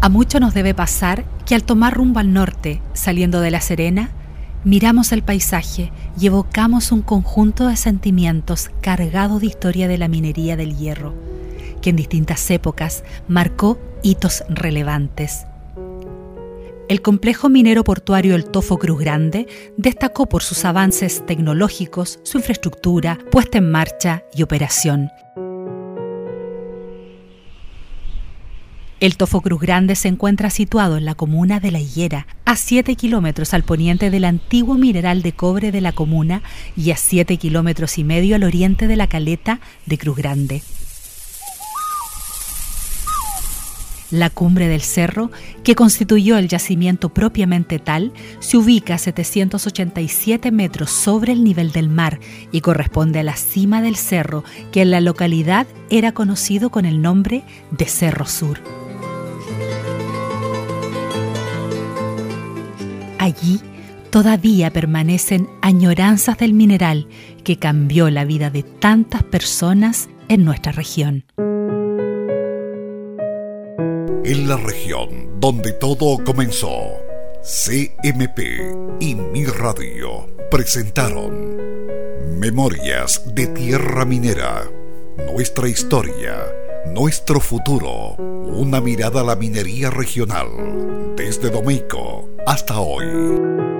A mucho nos debe pasar que al tomar rumbo al norte, saliendo de La Serena, miramos el paisaje y evocamos un conjunto de sentimientos cargados de historia de la minería del hierro, que en distintas épocas marcó hitos relevantes. El complejo minero portuario El Tofo Cruz Grande destacó por sus avances tecnológicos, su infraestructura, puesta en marcha y operación. El Tofo Cruz Grande se encuentra situado en la comuna de La Higuera, a 7 kilómetros al poniente del antiguo mineral de cobre de la comuna y a 7 kilómetros y medio al oriente de la caleta de Cruz Grande. La cumbre del cerro, que constituyó el yacimiento propiamente tal, se ubica a 787 metros sobre el nivel del mar y corresponde a la cima del cerro que en la localidad era conocido con el nombre de Cerro Sur. Allí todavía permanecen añoranzas del mineral que cambió la vida de tantas personas en nuestra región. En la región donde todo comenzó, CMP y Mi Radio presentaron Memorias de Tierra Minera, nuestra historia, nuestro futuro, una mirada a la minería regional, desde Domeico hasta hoy.